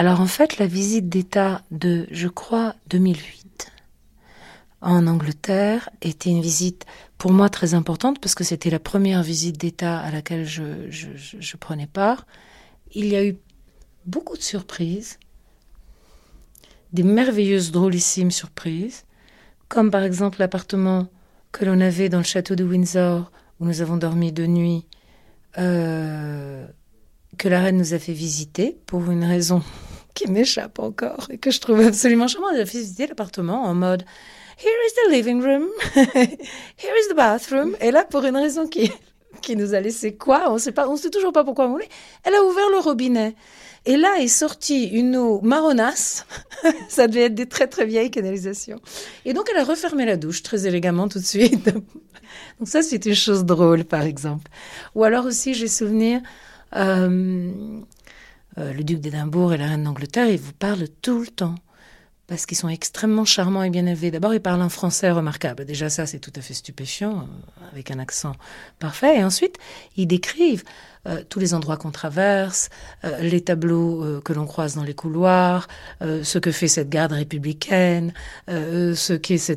Alors en fait, la visite d'État de, je crois, 2008 en Angleterre était une visite pour moi très importante parce que c'était la première visite d'État à laquelle je, prenais part. Il y a eu beaucoup de surprises, des merveilleuses, drôlissimes surprises, comme par exemple l'appartement que l'on avait dans le château de Windsor où nous avons dormi de nuit. Euh, que la reine nous a fait visiter pour une raison qui m'échappe encore et que je trouve absolument charmante. Elle a visiter l'appartement en mode Here is the living room, here is the bathroom. Et là, pour une raison qui, qui nous a laissé quoi On sait pas, on sait toujours pas pourquoi on voulait. Elle a ouvert le robinet. Et là est sortie une eau marronasse. Ça devait être des très très vieilles canalisations. Et donc elle a refermé la douche très élégamment tout de suite. donc ça c'est une chose drôle par exemple. Ou alors aussi j'ai souvenir euh, euh, le duc d'Édimbourg et la reine d'Angleterre, ils vous parlent tout le temps parce qu'ils sont extrêmement charmants et bien élevés. D'abord, ils parlent un français remarquable. Déjà, ça, c'est tout à fait stupéfiant, euh, avec un accent parfait. Et ensuite, ils décrivent tous les endroits qu'on traverse, les tableaux que l'on croise dans les couloirs, ce que fait cette garde républicaine, ce qu'est ce,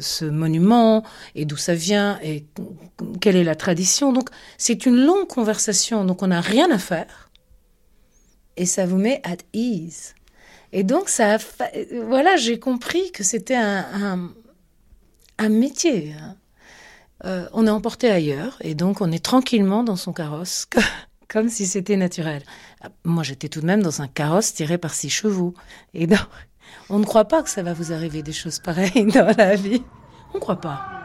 ce, monument, et d'où ça vient, et quelle est la tradition. Donc, c'est une longue conversation, donc on n'a rien à faire, et ça vous met at ease. Et donc, ça voilà, j'ai compris que c'était un, un, métier. Hein. Euh, on est emporté ailleurs, et donc on est tranquillement dans son carrosse, comme si c'était naturel. Moi, j'étais tout de même dans un carrosse tiré par six chevaux. Et donc, on ne croit pas que ça va vous arriver des choses pareilles dans la vie. On ne croit pas.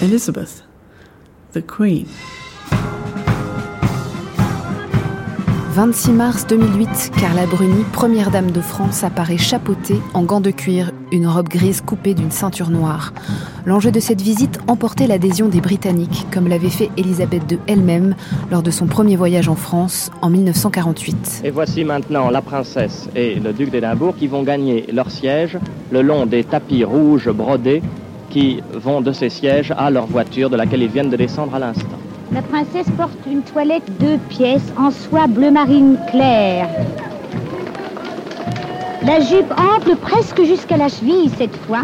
Elizabeth, the Queen. 26 mars 2008, Carla Bruni, première dame de France, apparaît chapeautée en gants de cuir, une robe grise coupée d'une ceinture noire. L'enjeu de cette visite emportait l'adhésion des Britanniques, comme l'avait fait Elisabeth II elle-même lors de son premier voyage en France en 1948. Et voici maintenant la princesse et le duc d'Édimbourg qui vont gagner leur siège le long des tapis rouges brodés qui vont de ces sièges à leur voiture de laquelle ils viennent de descendre à l'instant. La princesse porte une toilette deux pièces en soie bleu marine clair. La jupe ample presque jusqu'à la cheville cette fois.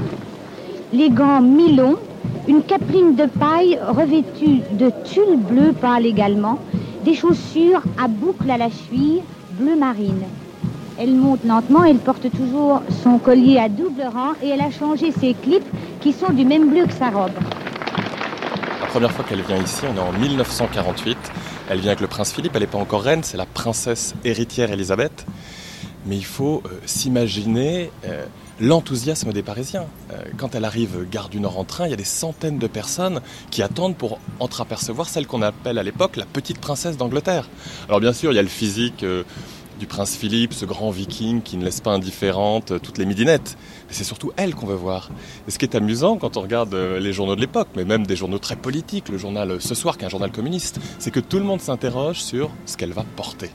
Les gants mi-longs, une capeline de paille revêtue de tulle bleu pâle également, des chaussures à boucle à la cheville bleu marine. Elle monte lentement, elle porte toujours son collier à double rang et elle a changé ses clips qui sont du même bleu que sa robe première fois qu'elle vient ici, on est en 1948. Elle vient avec le prince Philippe, elle n'est pas encore reine, c'est la princesse héritière Elisabeth. Mais il faut euh, s'imaginer euh, l'enthousiasme des Parisiens. Euh, quand elle arrive gare du Nord en train, il y a des centaines de personnes qui attendent pour entreapercevoir celle qu'on appelle à l'époque la petite princesse d'Angleterre. Alors bien sûr, il y a le physique du prince Philippe, ce grand viking qui ne laisse pas indifférente euh, toutes les midinettes. c'est surtout elle qu'on veut voir. Et ce qui est amusant quand on regarde euh, les journaux de l'époque, mais même des journaux très politiques, le journal euh, Ce Soir qui est un journal communiste, c'est que tout le monde s'interroge sur ce qu'elle va porter.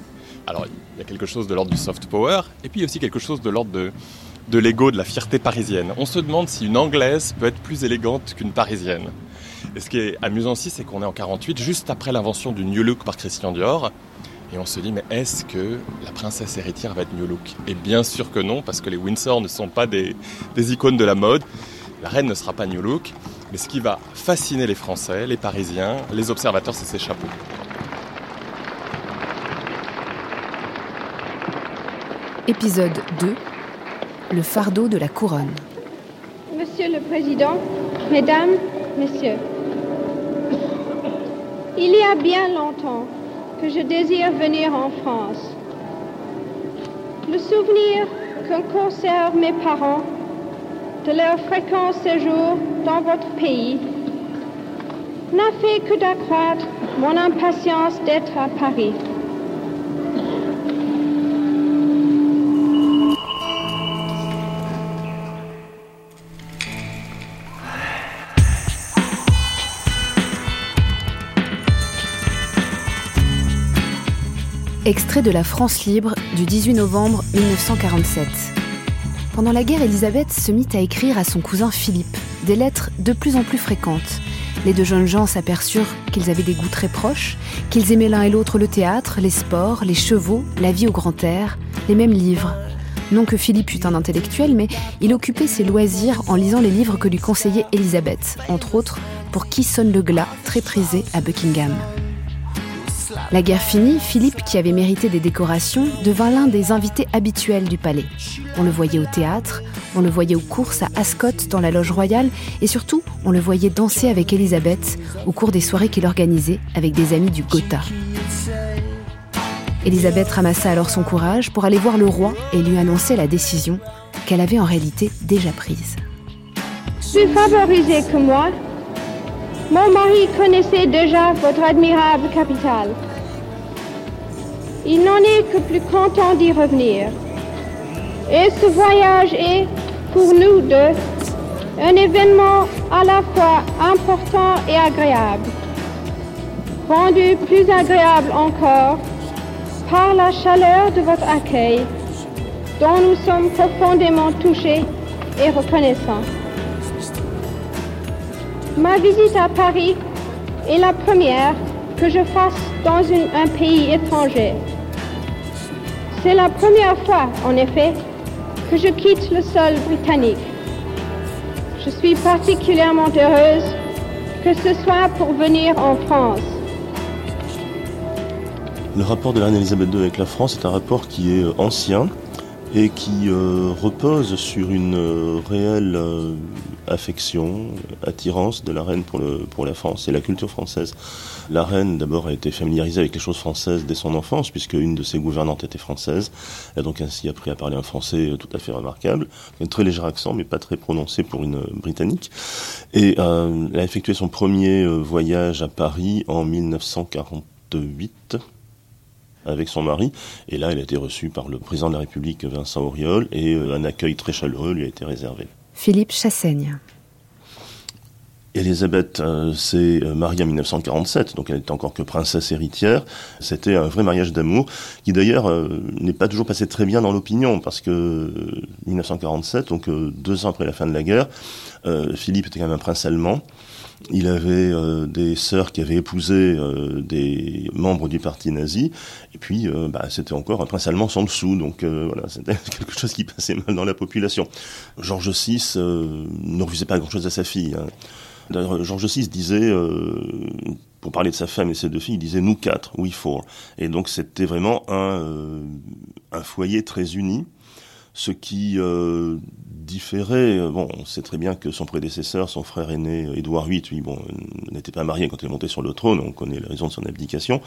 Alors il y a quelque chose de l'ordre du soft power, et puis aussi quelque chose de l'ordre de, de l'ego, de la fierté parisienne. On se demande si une Anglaise peut être plus élégante qu'une Parisienne. Et ce qui est amusant aussi, c'est qu'on est en 48, juste après l'invention du New Look par Christian Dior. Et on se dit, mais est-ce que la princesse héritière va être New Look? Et bien sûr que non, parce que les Windsor ne sont pas des, icônes de la mode. La reine ne sera pas New Look. Mais ce qui va fasciner les Français, les Parisiens, les observateurs, c'est ses chapeaux. Épisode 2 Le fardeau de la couronne. Monsieur le Président, Mesdames, Messieurs, il y a bien longtemps, que je désire venir en France. Le souvenir qu'en conservent mes parents de leur fréquent séjour dans votre pays n'a fait que d'accroître mon impatience d'être à Paris. Extrait de la France libre du 18 novembre 1947. Pendant la guerre, Elisabeth se mit à écrire à son cousin Philippe des lettres de plus en plus fréquentes. Les deux jeunes gens s'aperçurent qu'ils avaient des goûts très proches, qu'ils aimaient l'un et l'autre le théâtre, les sports, les chevaux, la vie au grand air, les mêmes livres. Non que Philippe fût un intellectuel, mais il occupait ses loisirs en lisant les livres que lui conseillait Elisabeth, entre autres pour Qui sonne le glas, très prisé à Buckingham. La guerre finie, Philippe, qui avait mérité des décorations, devint l'un des invités habituels du palais. On le voyait au théâtre, on le voyait aux courses à Ascot dans la loge royale, et surtout, on le voyait danser avec Elisabeth au cours des soirées qu'il organisait avec des amis du Gotha. Elisabeth ramassa alors son courage pour aller voir le roi et lui annoncer la décision qu'elle avait en réalité déjà prise. Plus favorisé que moi, mon mari connaissait déjà votre admirable capitale. Il n'en est que plus content d'y revenir. Et ce voyage est, pour nous deux, un événement à la fois important et agréable, rendu plus agréable encore par la chaleur de votre accueil, dont nous sommes profondément touchés et reconnaissants. Ma visite à Paris est la première que je fasse dans un pays étranger. C'est la première fois, en effet, que je quitte le sol britannique. Je suis particulièrement heureuse que ce soit pour venir en France. Le rapport de la reine Elisabeth II avec la France est un rapport qui est euh, ancien et qui euh, repose sur une euh, réelle affection, attirance de la reine pour, le, pour la France et la culture française. La reine, d'abord, a été familiarisée avec les choses françaises dès son enfance, puisque une de ses gouvernantes était française. Elle a donc ainsi appris à parler un français tout à fait remarquable, un très léger accent, mais pas très prononcé pour une britannique. Et euh, elle a effectué son premier euh, voyage à Paris en 1948 avec son mari. Et là, elle a été reçue par le président de la République, Vincent Auriol, et euh, un accueil très chaleureux lui a été réservé. Philippe Chassaigne. Elisabeth euh, s'est euh, mariée en 1947, donc elle n'était encore que princesse héritière. C'était un vrai mariage d'amour, qui d'ailleurs euh, n'est pas toujours passé très bien dans l'opinion, parce que 1947, donc deux ans après la fin de la guerre, Philippe était quand même un prince allemand. Il avait des sœurs qui avaient épousé des membres du parti nazi, et puis bah, c'était encore un prince allemand sans dessous, donc voilà, c'était quelque chose qui passait mal dans la population. Georges VI ne refusait pas grand-chose à sa fille. Hein. D'ailleurs, Georges VI disait, euh, pour parler de sa femme et ses deux filles, il disait nous quatre, we four. Et donc c'était vraiment un, euh, un foyer très uni, ce qui euh, différait. Bon, on sait très bien que son prédécesseur, son frère aîné Édouard VIII, bon, n'était pas marié quand il est monté sur le trône. On connaît la raison de son abdication.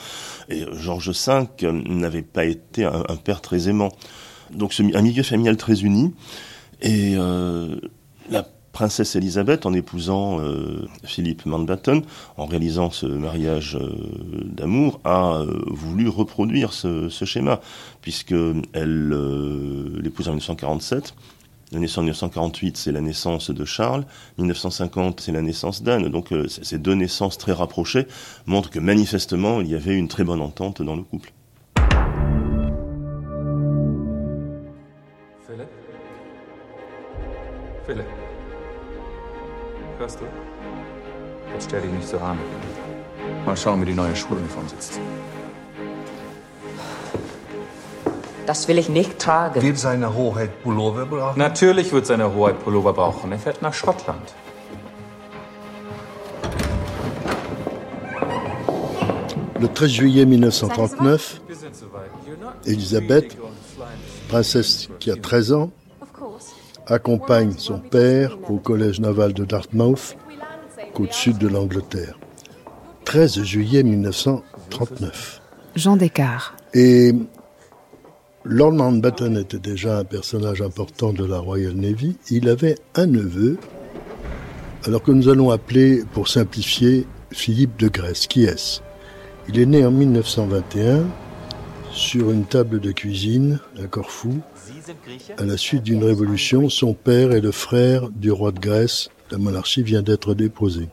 Et Georges V n'avait pas été un, un, père très aimant. Donc un milieu familial très uni. Et la princesse Elisabeth, en épousant euh, Philippe Mountbatten, en réalisant ce mariage euh, d'amour, a euh, voulu reproduire ce, schéma, puisque elle l'épouse en 1947. La naissance en 1948, c'est la naissance de Charles. 1950, c'est la naissance d'Anne. Donc ces deux naissances très rapprochées montrent que manifestement, il y avait une très bonne entente dans le couple. Hörst du? Jetzt stell dich nicht so an. Mal schauen, wie die neue Schuluniform sitzt. Das will ich nicht tragen. Wird seine Hoheit Pullover brauchen? Natürlich wird seine Hoheit Pullover brauchen. Er fährt nach Schottland. Le 13 juillet 1939, Elisabeth, princesse qui a 13 ans, accompagne son père au collège naval de Dartmouth, côte sud de l'Angleterre. 13 juillet 1939. Jean Descartes. Et Lord Mountbatten était déjà un personnage important de la Royal Navy. Il avait un neveu, alors que nous allons appeler, pour simplifier, Philippe de Grèce. Qui est-ce? Il est né en 1921 sur une table de cuisine à Corfou, à la suite d'une révolution, son père est le frère du roi de Grèce. La monarchie vient d'être déposée.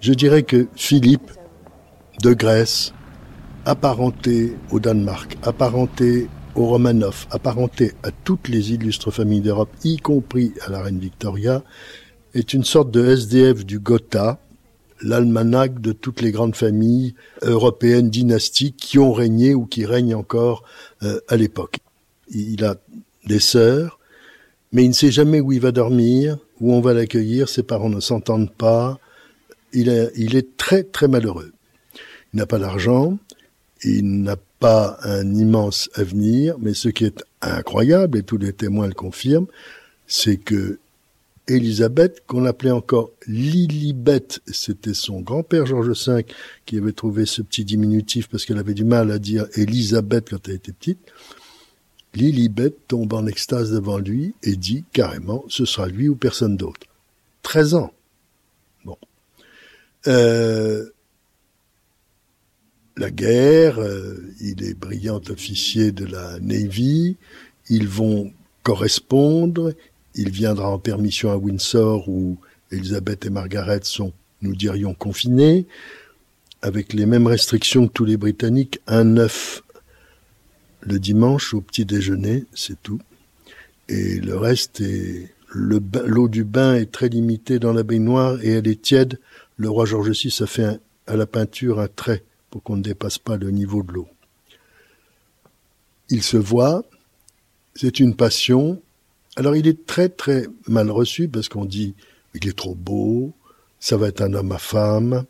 Je dirais que Philippe de Grèce apparenté au Danemark, apparenté au Romanov, apparenté à toutes les illustres familles d'Europe, y compris à la reine Victoria, est une sorte de SDF du Gotha, l'almanach de toutes les grandes familles européennes dynastiques qui ont régné ou qui règnent encore euh, à l'époque. Il a des sœurs, mais il ne sait jamais où il va dormir, où on va l'accueillir, ses parents ne s'entendent pas. Il est, très très malheureux. Il n'a pas d'argent, il n'a pas un immense avenir, mais ce qui est incroyable, et tous les témoins le confirment, c'est que Élisabeth, qu'on appelait encore Lilibet, c'était son grand-père Georges V qui avait trouvé ce petit diminutif parce qu'elle avait du mal à dire Élisabeth quand elle était petite. Lilibet tombe en extase devant lui et dit carrément ce sera lui ou personne d'autre. 13 ans. Bon. Euh, la guerre, euh, il est brillant officier de la Navy, ils vont correspondre, il viendra en permission à Windsor où Elisabeth et Margaret sont, nous dirions, confinées, avec les mêmes restrictions que tous les Britanniques, un œuf le dimanche au petit déjeuner, c'est tout. Et le reste est l'eau du bain est très limitée dans la baignoire et elle est tiède. Le roi George VI a fait à la peinture un trait pour qu'on ne dépasse pas le niveau de l'eau. Il se voit, c'est une passion, alors il est très très mal reçu parce qu'on dit il est trop beau, ça va être un homme à femme,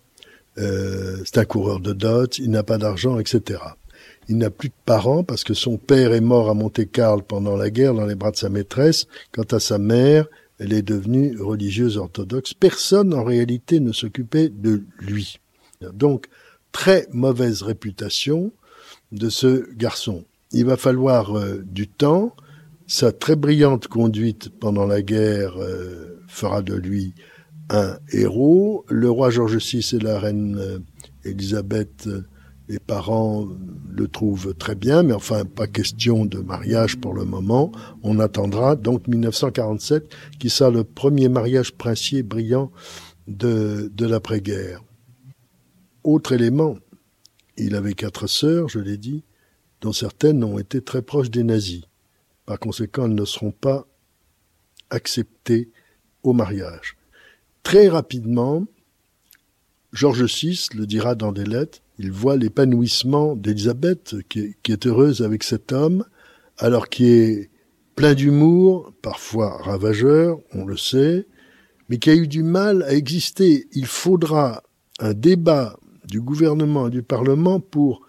euh, c'est un coureur de dot, il n'a pas d'argent, etc. Il n'a plus de parents parce que son père est mort à Monte-Carlo pendant la guerre dans les bras de sa maîtresse. Quant à sa mère, elle est devenue religieuse orthodoxe. Personne en réalité ne s'occupait de lui. Donc, très mauvaise réputation de ce garçon. Il va falloir euh, du temps, sa très brillante conduite pendant la guerre euh, fera de lui un héros. Le roi George VI et la reine euh, euh, les parents le trouvent très bien, mais enfin pas question de mariage pour le moment. On attendra donc 1947 qui sera le premier mariage princier brillant de, l'après-guerre. Autre élément, il avait quatre sœurs, je l'ai dit, dont certaines ont été très proches des nazis. Par conséquent, elles ne seront pas acceptées au mariage. Très rapidement, Georges VI le dira dans des lettres, il voit l'épanouissement d'Élisabeth, qui, est heureuse avec cet homme, alors qui est plein d'humour, parfois ravageur, on le sait, mais qui a eu du mal à exister. Il faudra un débat du gouvernement et du Parlement pour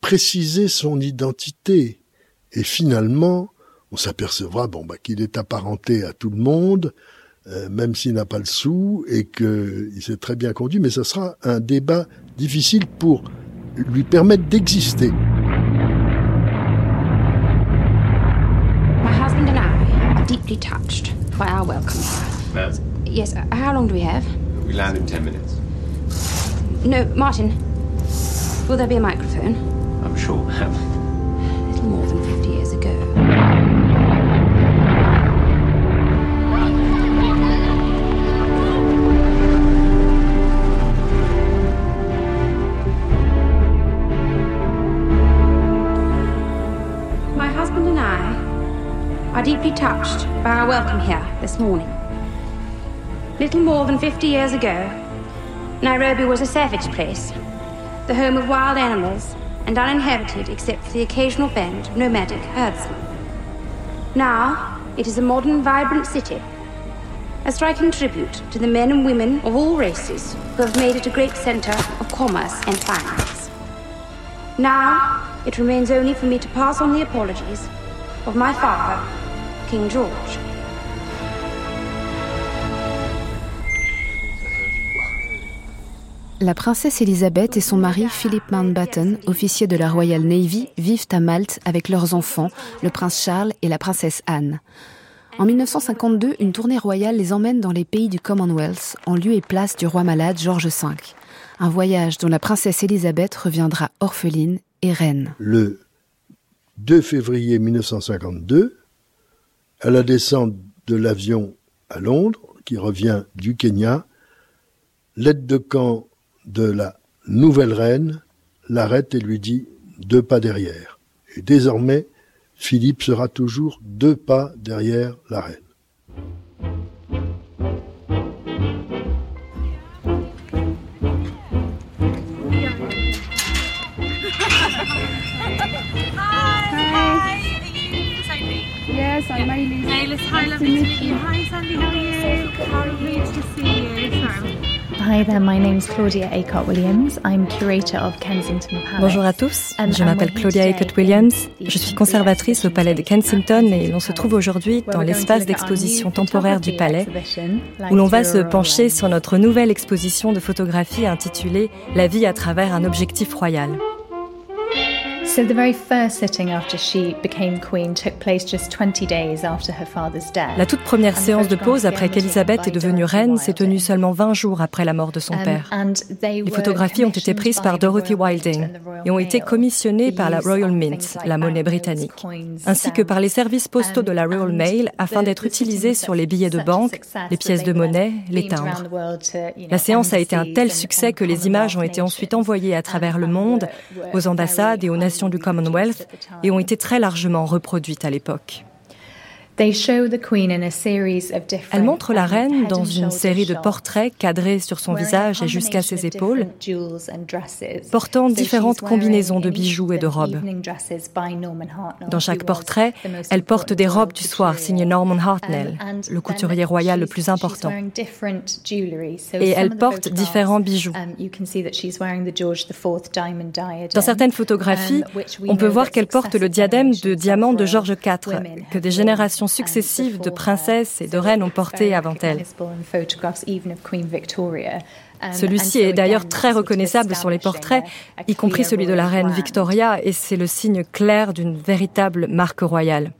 préciser son identité. Et finalement, on s'apercevra bon bah qu'il est apparenté à tout le monde, euh, même s'il n'a pas le sou et qu'il s'est très bien conduit, mais ce sera un débat difficile pour lui permettre d'exister. My husband and I are deeply touched by our welcome. Ma'am? Yes, uh, how long do we have? We land in ten minutes. No, Martin. Will there be a microphone? I'm sure, ma'am. Little more than 50 deeply touched by our welcome here this morning. Little more than 50 years ago, Nairobi was a savage place, the home of wild animals and uninhabited except for the occasional band of nomadic herdsmen. Now, it is a modern, vibrant city, a striking tribute to the men and women of all races who have made it a great center of commerce and finance. Now, it remains only for me to pass on the apologies of my father, King George. La princesse Elisabeth et son mari Philip Mountbatten, officier de la Royal Navy, vivent à Malte avec leurs enfants, le prince Charles et la princesse Anne. En 1952, une tournée royale les emmène dans les pays du Commonwealth, en lieu et place du roi malade George V. Un voyage dont la princesse Elisabeth reviendra orpheline et reine. Le 2 février 1952, à la descente de l'avion à Londres, qui revient du Kenya, l'aide de camp de la nouvelle reine, l'arrête et lui dit deux pas derrière. Et désormais, Philippe sera toujours deux pas derrière la reine. To meet you. Hi, Sandy, how are you? How pleased to see you. Sorry. Hi there, my name's Claudia Acott Williams. I'm curator of Kensington Palace. Bonjour à tous, je m'appelle Claudia Acott Williams. Je suis conservatrice au palais de Kensington et l'on se trouve aujourd'hui dans l'espace d'exposition temporaire du palais où l'on va se pencher sur notre nouvelle exposition de photographie intitulée La vie à travers un objectif royal. So the very first sitting after she became queen took place just 20 days after her father's death. La toute première séance de pause après qu'Elisabeth est devenue reine s'est tenue seulement 20 jours après la mort de son père. Les photographies ont été prises par Dorothy Wilding et ont été commissionnées par la Royal Mint, la monnaie britannique, ainsi que par les services postaux de la Royal Mail afin d'être utilisées sur les billets de banque, les pièces de monnaie, les timbres. La séance a été un tel succès que les images ont été ensuite envoyées à travers le monde, aux ambassades et aux nations du Commonwealth et ont été très largement reproduites à l'époque. Elle montre la reine dans une série de portraits cadrés sur son visage et jusqu'à ses épaules, portant différentes combinaisons de bijoux et de robes. Dans chaque portrait, elle porte des robes du soir signées Norman Hartnell, le couturier royal le plus important. Et elle porte différents bijoux. Dans certaines photographies, on peut voir qu'elle porte le diadème de diamant de George IV, que des générations successives de princesses et de reines ont porté avant elle. Celui-ci est d'ailleurs très reconnaissable sur les portraits, y compris celui de la reine Victoria, et c'est le signe clair d'une véritable marque royale.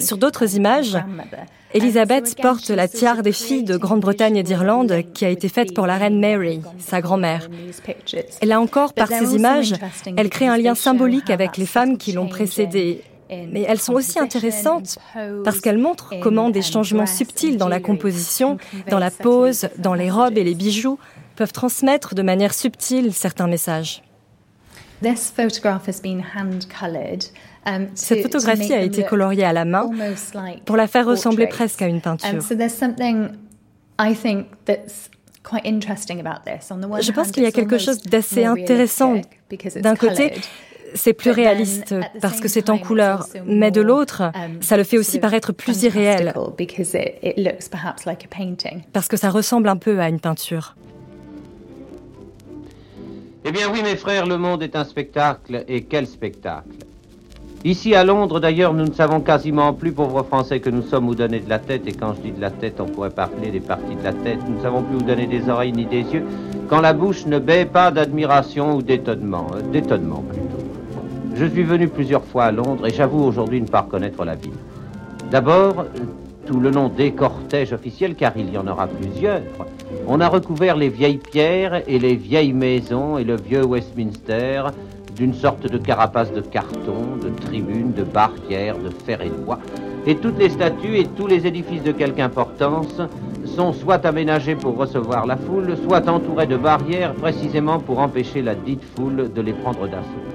Sur d'autres images, Elisabeth porte la tiare des filles de Grande-Bretagne et d'Irlande qui a été faite pour la reine Mary, sa grand-mère. Et là encore, par ces images, elle crée un lien symbolique avec les femmes qui l'ont précédée. Mais elles sont aussi intéressantes parce qu'elles montrent comment des changements subtils dans la composition, dans la pose, dans les robes et les bijoux peuvent transmettre de manière subtile certains messages. Cette photographie a été coloriée à la main pour la faire ressembler presque à une peinture. Je pense qu'il y a quelque chose d'assez intéressant. D'un côté, c'est plus réaliste parce que c'est en couleur, mais de l'autre, ça le fait aussi paraître plus irréel parce que ça ressemble un peu à une peinture. Eh bien oui, mes frères, le monde est un spectacle, et quel spectacle? Ici à Londres, d'ailleurs, nous ne savons quasiment plus, pauvres Français, que nous sommes où donner de la tête, et quand je dis de la tête, on pourrait parler des parties de la tête, nous ne savons plus où donner des oreilles ni des yeux, quand la bouche ne baie pas d'admiration ou d'étonnement, euh, d'étonnement plutôt. Je suis venu plusieurs fois à Londres, et j'avoue aujourd'hui ne pas reconnaître la ville. D'abord, sous le nom des cortèges officiels, car il y en aura plusieurs, on a recouvert les vieilles pierres et les vieilles maisons et le vieux Westminster d'une sorte de carapace de carton, de tribunes, de barrières, de fer et de bois. Et toutes les statues et tous les édifices de quelque importance sont soit aménagés pour recevoir la foule, soit entourés de barrières précisément pour empêcher la dite foule de les prendre d'assaut.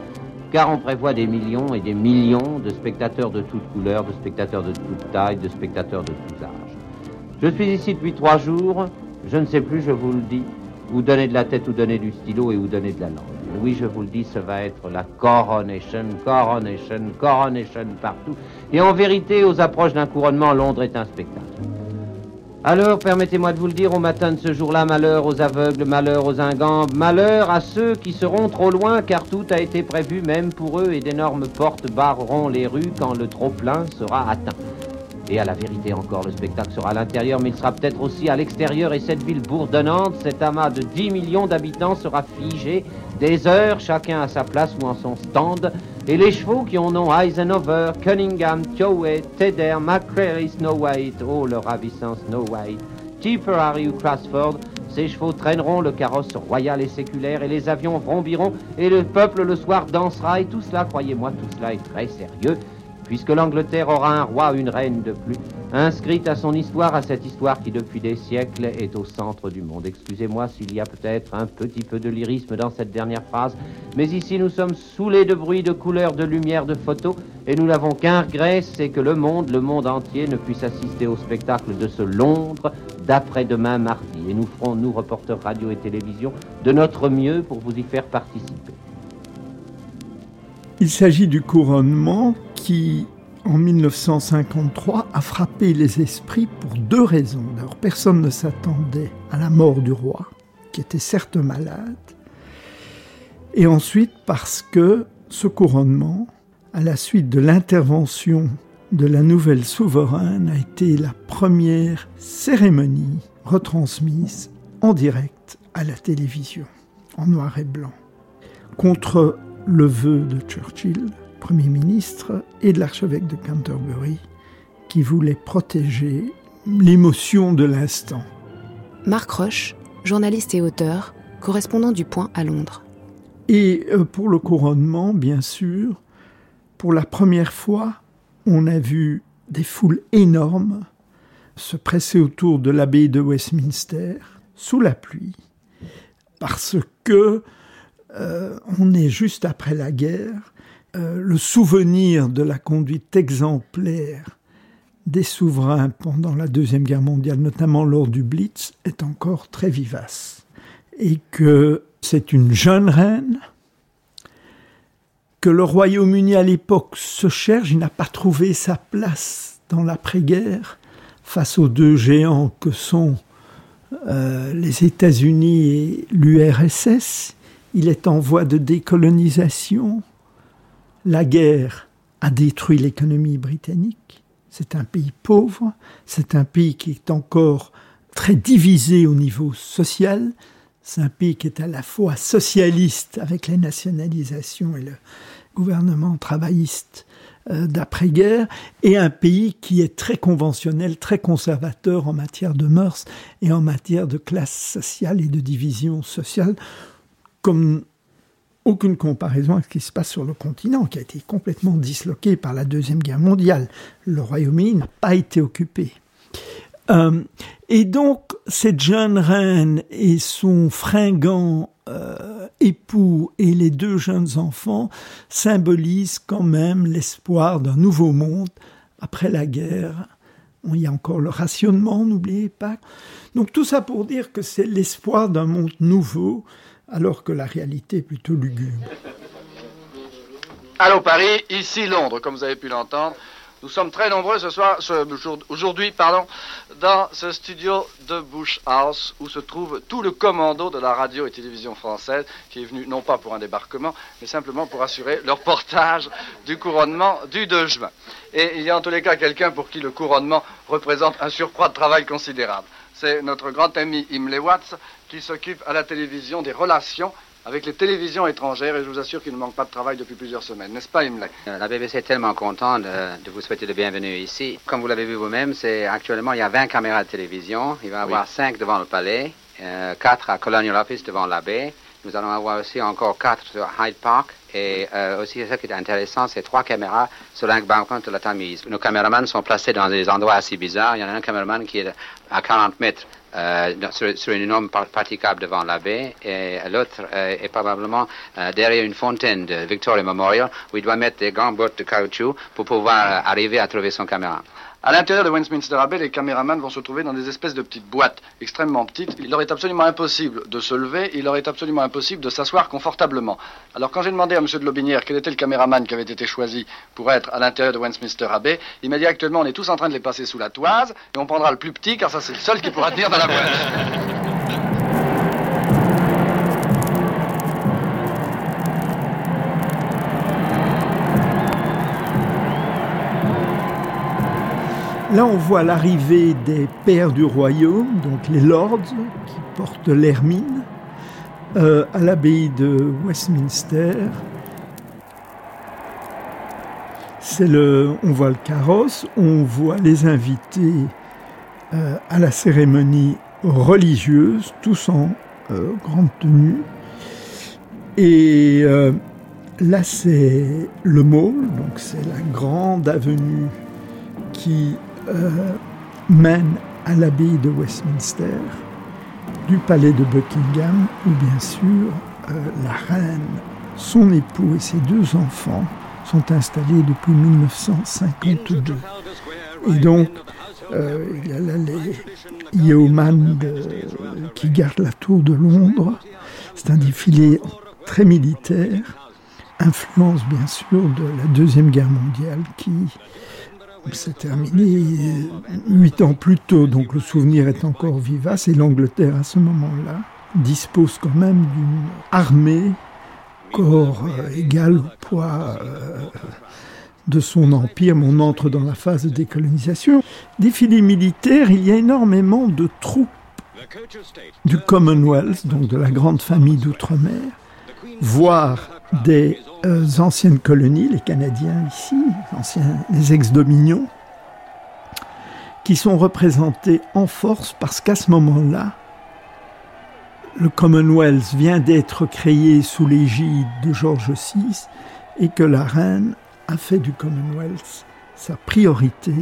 Car on prévoit des millions et des millions de spectateurs de toutes couleurs, de spectateurs de toutes tailles, de spectateurs de tous âges. Je suis ici depuis trois jours, je ne sais plus, je vous le dis, où donner de la tête, où donner du stylo et où donner de la langue. Oui, je vous le dis, ça va être la coronation, coronation, coronation partout. Et en vérité, aux approches d'un couronnement, Londres est un spectacle. Alors, permettez-moi de vous le dire, au matin de ce jour-là, malheur aux aveugles, malheur aux ingambes, malheur à ceux qui seront trop loin, car tout a été prévu même pour eux, et d'énormes portes barreront les rues quand le trop-plein sera atteint. Et à la vérité encore, le spectacle sera à l'intérieur, mais il sera peut-être aussi à l'extérieur. Et cette ville bourdonnante, cet amas de 10 millions d'habitants sera figé, des heures, chacun à sa place ou en son stand. Et les chevaux qui en ont Eisenhower, Cunningham, Tiowe, Tedder, McCreary, Snow White, oh le ravissant Snow White, Tipperary ou Crasford, ces chevaux traîneront le carrosse royal et séculaire et les avions vrombiront et le peuple le soir dansera et tout cela, croyez-moi, tout cela est très sérieux puisque l'Angleterre aura un roi, une reine de plus, inscrite à son histoire, à cette histoire qui depuis des siècles est au centre du monde. Excusez-moi s'il y a peut-être un petit peu de lyrisme dans cette dernière phrase, mais ici nous sommes saoulés de bruit, de couleurs, de lumière, de photos, et nous n'avons qu'un regret, c'est que le monde, le monde entier, ne puisse assister au spectacle de ce Londres d'après-demain mardi. Et nous ferons, nous, reporters radio et télévision, de notre mieux pour vous y faire participer. Il s'agit du couronnement qui en 1953 a frappé les esprits pour deux raisons. D'abord, personne ne s'attendait à la mort du roi, qui était certes malade, et ensuite parce que ce couronnement, à la suite de l'intervention de la nouvelle souveraine, a été la première cérémonie retransmise en direct à la télévision, en noir et blanc, contre le vœu de Churchill Premier ministre et de l'archevêque de Canterbury, qui voulait protéger l'émotion de l'instant. Marc Roche, journaliste et auteur, correspondant du Point à Londres. Et euh, pour le couronnement, bien sûr, pour la première fois, on a vu des foules énormes se presser autour de l'abbaye de Westminster sous la pluie, parce que euh, on est juste après la guerre euh, le souvenir de la conduite exemplaire des souverains pendant la Deuxième Guerre mondiale, notamment lors du Blitz, est encore très vivace. Et que c'est une jeune reine, que le Royaume-Uni à l'époque se cherche, il n'a pas trouvé sa place dans l'après-guerre face aux deux géants que sont euh, les États-Unis et l'URSS. Il est en voie de décolonisation. La guerre a détruit l'économie britannique. C'est un pays pauvre, c'est un pays qui est encore très divisé au niveau social, c'est un pays qui est à la fois socialiste avec la nationalisation et le gouvernement travailliste euh, d'après-guerre, et un pays qui est très conventionnel, très conservateur en matière de mœurs et en matière de classe sociale et de division sociale, comme aucune comparaison avec ce qui se passe sur le continent, qui a été complètement disloqué par la Deuxième Guerre mondiale. Le Royaume-Uni n'a pas été occupé. Euh, et donc, cette jeune reine et son fringant euh, époux et les deux jeunes enfants symbolisent quand même l'espoir d'un nouveau monde après la guerre. Il y a encore le rationnement, n'oubliez pas. Donc tout ça pour dire que c'est l'espoir d'un monde nouveau alors que la réalité est plutôt lugubre. Allô Paris, ici Londres, comme vous avez pu l'entendre. Nous sommes très nombreux ce soir, aujourd'hui, pardon, dans ce studio de Bush House où se trouve tout le commando de la radio et télévision française qui est venu non pas pour un débarquement, mais simplement pour assurer le reportage du couronnement du 2 juin. Et il y a en tous les cas quelqu'un pour qui le couronnement représente un surcroît de travail considérable. C'est notre grand ami Imley Watts qui s'occupe à la télévision des relations avec les télévisions étrangères et je vous assure qu'il ne manque pas de travail depuis plusieurs semaines, n'est-ce pas Imley euh, La BBC est tellement contente de, vous souhaiter le bienvenue ici. Comme vous l'avez vu vous-même, c'est actuellement il y a 20 caméras de télévision. Il va y avoir 5 devant le palais, 4 euh, à Colonial Office devant la baie. Nous allons avoir aussi encore 4 sur Hyde Park. Et euh, aussi, ce qui est intéressant, c'est trois caméras sur l'embankment de la Tamise. Nos caméramans sont placés dans des endroits assez bizarres. Il y en a un caméraman qui est à 40 mètres euh, sur, une énorme praticable devant la baie et l'autre euh, est probablement euh, derrière une fontaine de Victoria Memorial où il doit mettre des grands bottes de caoutchouc pour pouvoir arriver à trouver son caméra. À l'intérieur de Westminster Abbey, les caméramans vont se trouver dans des espèces de petites boîtes extrêmement petites. Il leur est absolument impossible de se lever, il leur est absolument impossible de s'asseoir confortablement. Alors quand j'ai demandé à M. de Lobinière quel était le caméraman qui avait été choisi pour être à l'intérieur de Westminster Abbey, il m'a dit actuellement on est tous en train de les passer sous la toise et on prendra le plus petit car ça c'est le seul qui pourra tenir dans la boîte. Là, on voit l'arrivée des pères du royaume, donc les lords, qui portent l'hermine, euh, à l'abbaye de Westminster. C'est le, on voit le carrosse, on voit les invités euh, à la cérémonie religieuse, tous en euh, grande tenue. Et là, c'est le Mall, donc c'est la grande avenue qui mène à l'abbaye de Westminster, du palais de Buckingham, où bien sûr la reine, son époux et ses deux enfants sont installés depuis 1952. Et donc, euh, il y a là les yeoman qui gardent la tour de Londres. C'est un défilé très militaire, influence bien sûr de la Deuxième Guerre mondiale qui s'est terminée huit ans plus tôt, donc le souvenir est encore vivace. Et l'Angleterre, à ce moment-là, dispose quand même d'une armée corps euh, égal au poids euh, de son empire, on entre dans la phase de décolonisation. Défilé militaire, il y a énormément de troupes du Commonwealth, donc de la grande famille d'outre-mer, voire des euh, anciennes colonies, les Canadiens ici, anciens, les ex-dominions, qui sont représentés en force parce qu'à ce moment-là, le Commonwealth vient d'être créé sous l'égide de George VI et que la reine a fait du Commonwealth sa priorité.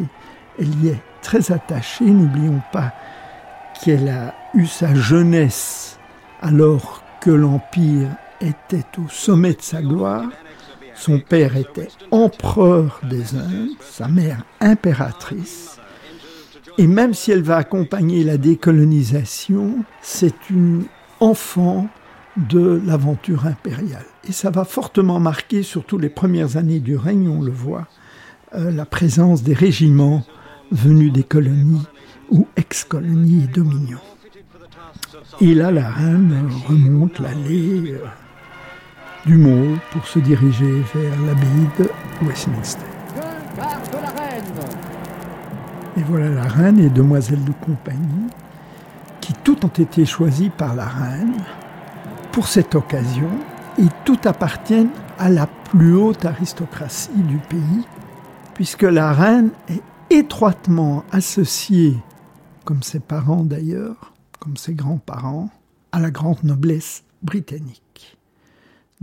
Elle y est très attachée. N'oublions pas qu'elle a eu sa jeunesse alors que l'Empire était au sommet de sa gloire. Son père était empereur des Indes, sa mère impératrice. Et même si elle va accompagner la décolonisation, c'est une enfant de l'aventure impériale. Et ça va fortement marquer, surtout les premières années du règne, on le voit, euh, la présence des régiments venus des colonies ou ex-colonies et dominions. Et là, la reine remonte l'allée euh, du Mont pour se diriger vers l'abbaye de Westminster. Et voilà la reine et demoiselles de compagnie qui tout ont été choisis par la reine pour cette occasion et tout appartiennent à la plus haute aristocratie du pays, puisque la reine est étroitement associée, comme ses parents d'ailleurs, comme ses grands-parents, à la grande noblesse britannique.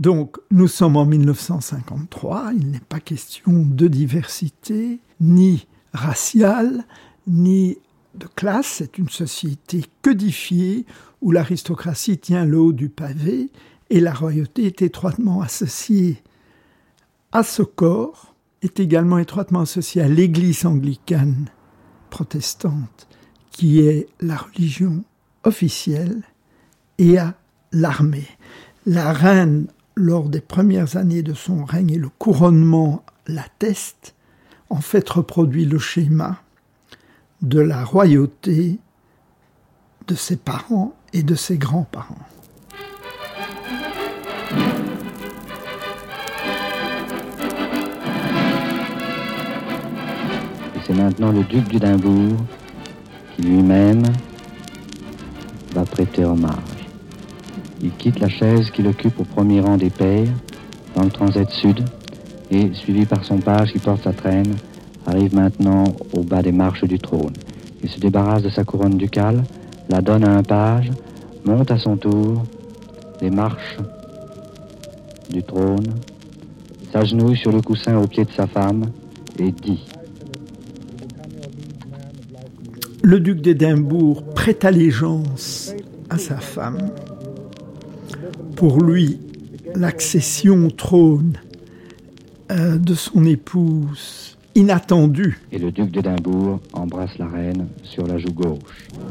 Donc nous sommes en 1953, il n'est pas question de diversité, ni raciale, ni de classe, c'est une société codifiée où l'aristocratie tient le haut du pavé et la royauté est étroitement associée à ce corps, est également étroitement associée à l'église anglicane protestante, qui est la religion officielle, et à l'armée. La reine, lors des premières années de son règne, et le couronnement l'atteste, en fait reproduit le schéma de la royauté de ses parents et de ses grands-parents. C'est maintenant le duc d'Édimbourg qui lui-même va prêter hommage. Il quitte la chaise qu'il occupe au premier rang des pères dans le transit sud et, suivi par son page qui porte sa traîne, arrive maintenant au bas des marches du trône. Il se débarrasse de sa couronne ducale, la donne à un page, monte à son tour les marches du trône, s'agenouille sur le coussin au pied de sa femme et dit Le duc d'Édimbourg prête allégeance à sa femme. Pour lui, l'accession au trône euh, de son épouse inattendu. Et le duc d'Édimbourg embrasse la reine sur la joue gauche.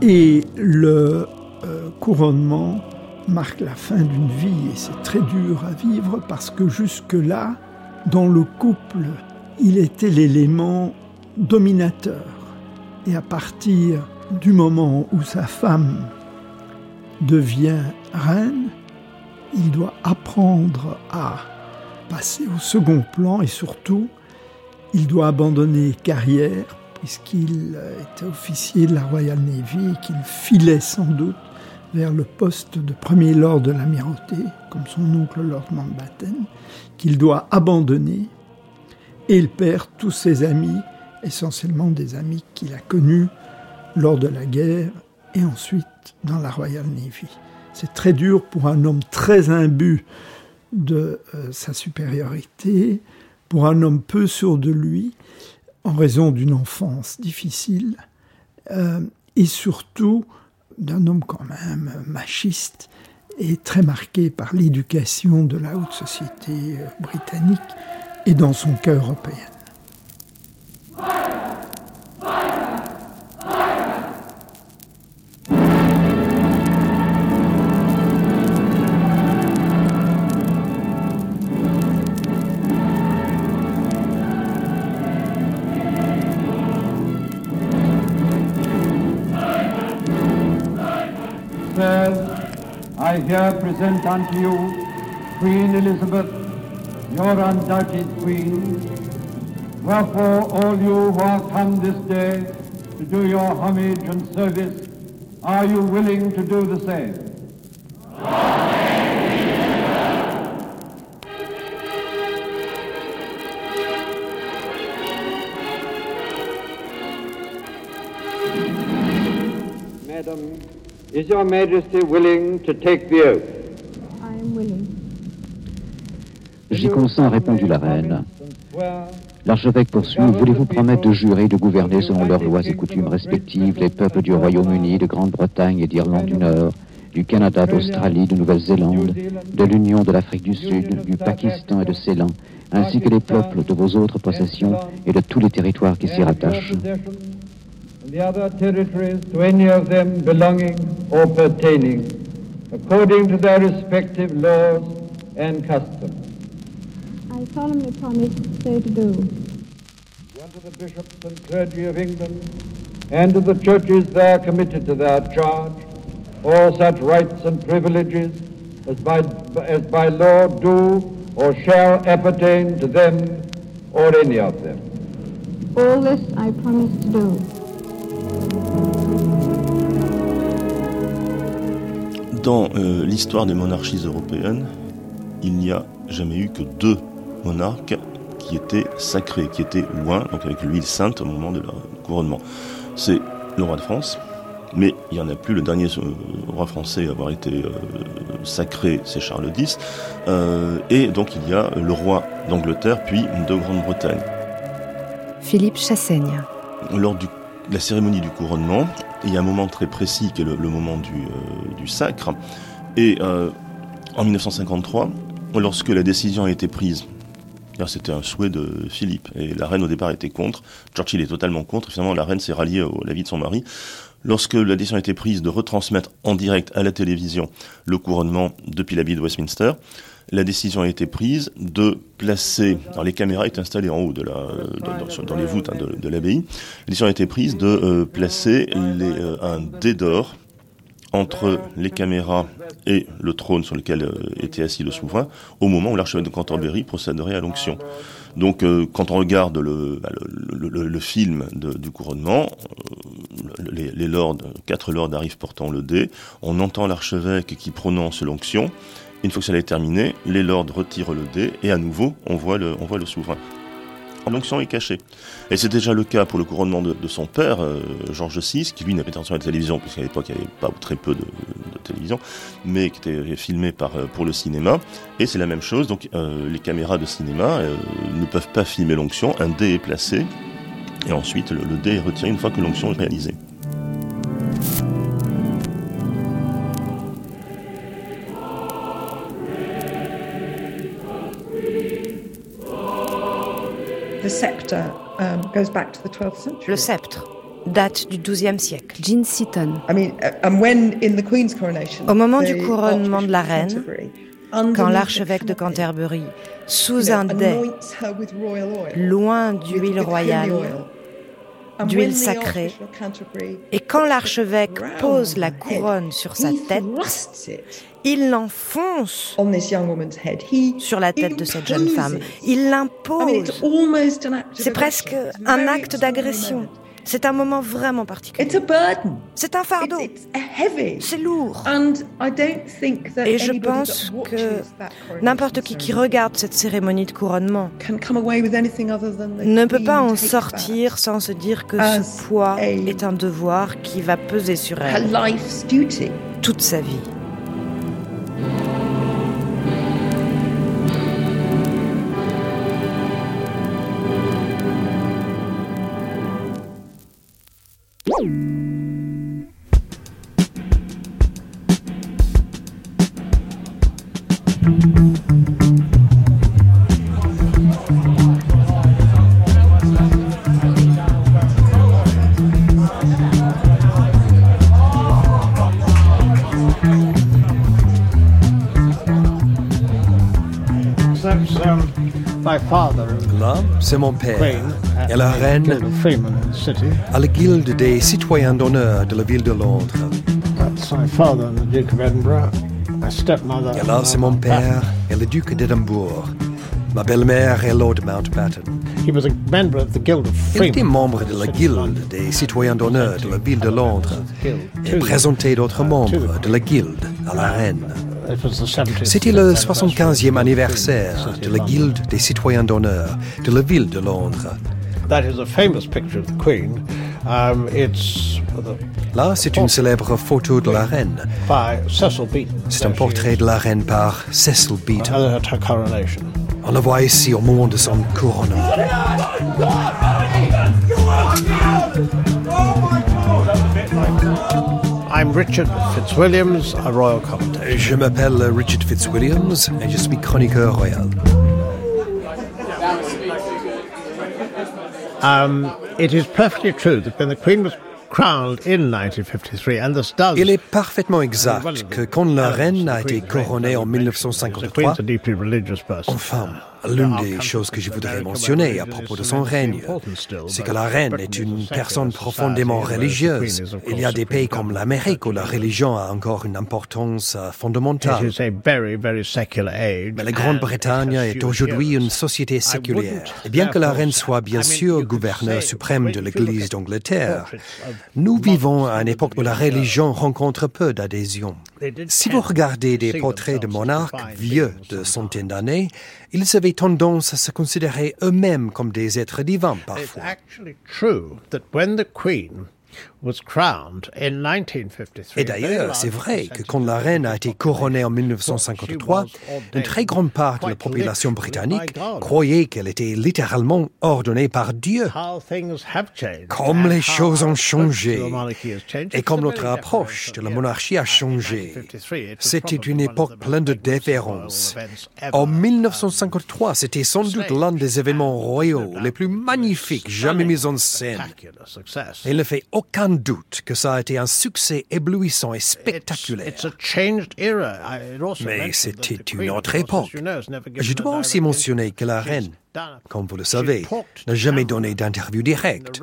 Et le euh, couronnement marque la fin d'une vie et c'est très dur à vivre parce que jusque-là, dans le couple, il était l'élément dominateur. Et à partir du moment où sa femme devient reine, il doit apprendre à passer au second plan et surtout il doit abandonner carrière puisqu'il était officier de la Royal Navy et qu'il filait sans doute vers le poste de premier lord de l'amirauté, comme son oncle Lord Mountbatten, qu'il doit abandonner, et il perd tous ses amis, essentiellement des amis qu'il a connus lors de la guerre et ensuite dans la Royal Navy. C'est très dur pour un homme très imbu de euh, sa supériorité, pour un homme peu sûr de lui, en raison d'une enfance difficile euh, et surtout d'un homme quand même machiste et très marqué par l'éducation de la haute société euh, britannique et dans son cas européenne. I here present unto you Queen Elizabeth, your undoubted queen. Wherefore, all you who are come this day to do your homage and service, are you willing to do the same? Is Your Majesty willing to take the oath? I am willing. J'y consens, répondit la reine. L'archevêque poursuit, voulez-vous promettre de jurer de gouverner selon leurs lois et coutumes respectives les peuples du Royaume-Uni, de Grande-Bretagne et d'Irlande du Nord, du Canada, d'Australie, de Nouvelle-Zélande, de l'Union de l'Afrique du Sud, du Pakistan et de Ceylan, ainsi que les peuples de vos autres possessions et de tous les territoires qui s'y rattachent the other territories to any of them belonging or pertaining, according to their respective laws and customs. I solemnly promise so to do. Unto the bishops and clergy of England, and to the churches there committed to their charge, all such rights and privileges as by, as by law do or shall appertain to them or any of them. All this I promise to do. Dans euh, l'histoire des monarchies européennes, il n'y a jamais eu que deux monarques qui étaient sacrés, qui étaient loin, donc avec l'huile sainte au moment de leur couronnement. C'est le roi de France, mais il n'y en a plus. Le dernier euh, roi français à avoir été euh, sacré, c'est Charles X. et donc il y a le roi d'Angleterre, puis de Grande-Bretagne. Philippe Chassaigne. Lors la cérémonie du couronnement, il y a un moment très précis qui est le, moment du, euh, du, sacre. Et euh, en 1953, lorsque la décision a été prise, c'était un souhait de Philippe, et la reine au départ était contre, Churchill est totalement contre, finalement la reine s'est ralliée à la vie de son mari. Lorsque la décision a été prise de retransmettre en direct à la télévision le couronnement depuis l'abbaye de Westminster, la décision a été prise de placer, alors les caméras étaient installées en haut de la, dans, les voûtes hein, de, l'abbaye, la décision a été prise de euh, placer les, euh, un dé d'or entre les caméras et le trône sur lequel euh, était assis le souverain au moment où l'archevêque de Canterbury procéderait à l'onction. Donc quand on regarde le, bah, le, film du couronnement, les, les lords, quatre lords arrivent portant le dé, on entend l'archevêque qui prononce l'onction, une fois que cela est terminé, les lords retirent le dé et à nouveau on voit le, souverain. L'onction est cachée. Et c'est déjà le cas pour le couronnement de, son père, euh, Georges VI, qui lui n'avait attention à la télévision, puisqu'à l'époque il n'y avait pas ou très peu de, télévision, mais qui était filmé par, euh, pour le cinéma. Et c'est la même chose, donc euh, les caméras de cinéma ne peuvent pas filmer l'onction, un dé est placé, et ensuite le, le dé est retiré une fois que l'onction est réalisée. Le sceptre date du XIIe siècle. Jean Seaton. Au moment du couronnement de la reine, quand l'archevêque de Canterbury, sous un dais, loin d'huile royale, d'huile sacrée, et quand l'archevêque pose la couronne sur sa tête, il l'enfonce sur la tête de cette jeune femme. Il l'impose. C'est presque un acte d'agression. C'est un moment vraiment particulier. C'est un fardeau. C'est lourd. Et je pense que n'importe qui qui regarde cette cérémonie de couronnement ne peut pas en sortir sans se dire que ce poids est un devoir qui va peser sur elle toute sa vie. you Là, c'est mon père. Et la reine à la guilde des citoyens d'honneur de la ville de Londres. Et là, c'est mon père et le duc d'Édimbourg. Ma belle-mère est Lord Mountbatten. Il était membre de la guilde des citoyens d'honneur de la ville de Londres. et présentait d'autres membres de la guilde à la reine. C'était le 75e anniversaire de la Guilde des citoyens d'honneur de la ville de Londres. Là, c'est une célèbre photo de la reine. C'est un portrait de la reine par Cecil Beaton. On la voit ici au moment de son couronnement. I'm Richard Fitzwilliams, a royal commentator. Je m'appelle Richard Fitzwilliams et je suis chroniqueur royal. Um, it is perfectly true that when the Queen was crowned in 1953, and this does Il est parfaitement exact que quand la reine a été couronnée en 1953, enfin, L'une des choses que je voudrais mentionner à propos de son règne, c'est que la reine est une personne profondément religieuse. Il y a des pays comme l'Amérique où la religion a encore une importance euh, fondamentale. Mais la Grande-Bretagne est aujourd'hui une société séculière. Et bien que la reine soit bien sûr gouverneur suprême de l'Église d'Angleterre, nous vivons à une époque où la religion rencontre peu d'adhésion. Si vous regardez des portraits de monarques vieux de centaines d'années, ils avaient tendance à se considérer eux-mêmes comme des êtres divins parfois. Et d'ailleurs, c'est vrai que quand la reine a été couronnée en 1953, une très grande part de la population britannique croyait qu'elle était littéralement ordonnée par Dieu. Comme les choses ont changé. et comme notre approche de la monarchie a changé, c'était une époque pleine de déférence. En 1953, c'était sans doute l'un des événements royaux les plus magnifiques jamais mis en scène. Il ne fait aucun doute que ça a été un succès éblouissant et spectaculaire. Mais c'était une autre époque. Je dois aussi mentionner que la reine, comme vous le savez, n'a jamais donné d'interview directe.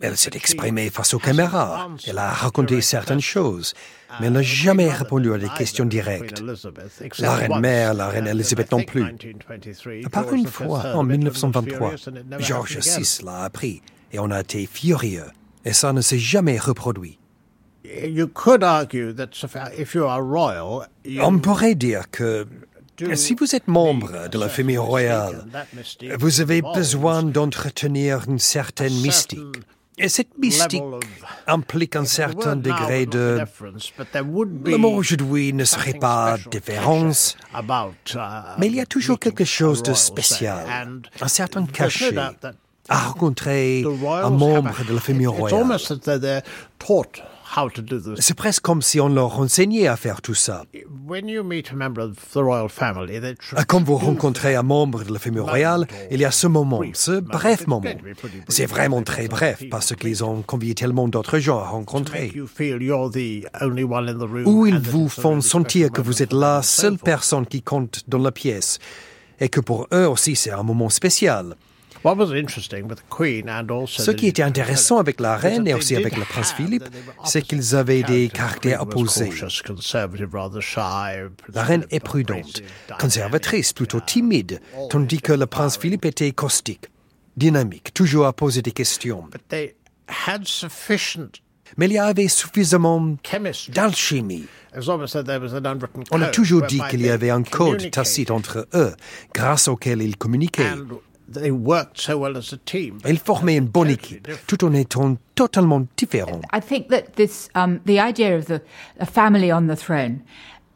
Elle s'est exprimée face aux caméras, elle a raconté certaines choses, mais elle n'a jamais répondu à des questions directes. La reine mère, la reine Elisabeth non plus. À part une fois, en 1923, George VI l'a appris et on a été furieux et ça ne s'est jamais reproduit. On pourrait dire que si vous êtes membre de la famille royale, vous avez besoin d'entretenir une certaine mystique. Et cette mystique implique un certain degré de... Le mot aujourd'hui ne serait pas déférence, mais il y a toujours quelque chose de spécial, un certain cachet a rencontré un membre de la famille royale. C'est presque comme si on leur enseignait à faire tout ça. Quand vous rencontrez un membre de la famille royale, il y a ce moment, ce bref moment. C'est vraiment très bref parce qu'ils ont convié tellement d'autres gens à rencontrer. Où ils vous font sentir que vous êtes la seule personne qui compte dans la pièce et que pour eux aussi c'est un moment spécial. Ce qui était intéressant avec la reine et aussi avec le prince Philippe, c'est qu'ils avaient des caractères opposés. La reine est prudente, conservatrice, plutôt timide, tandis que le prince Philippe était caustique, dynamique, toujours à poser des questions. Mais il y avait suffisamment d'alchimie. On a toujours dit qu'il y avait un code tacite entre eux, grâce auquel ils communiquaient. Ils formaient une bonne équipe, tout en étant totalement différents. I think that this, um, the idea of the a family on the throne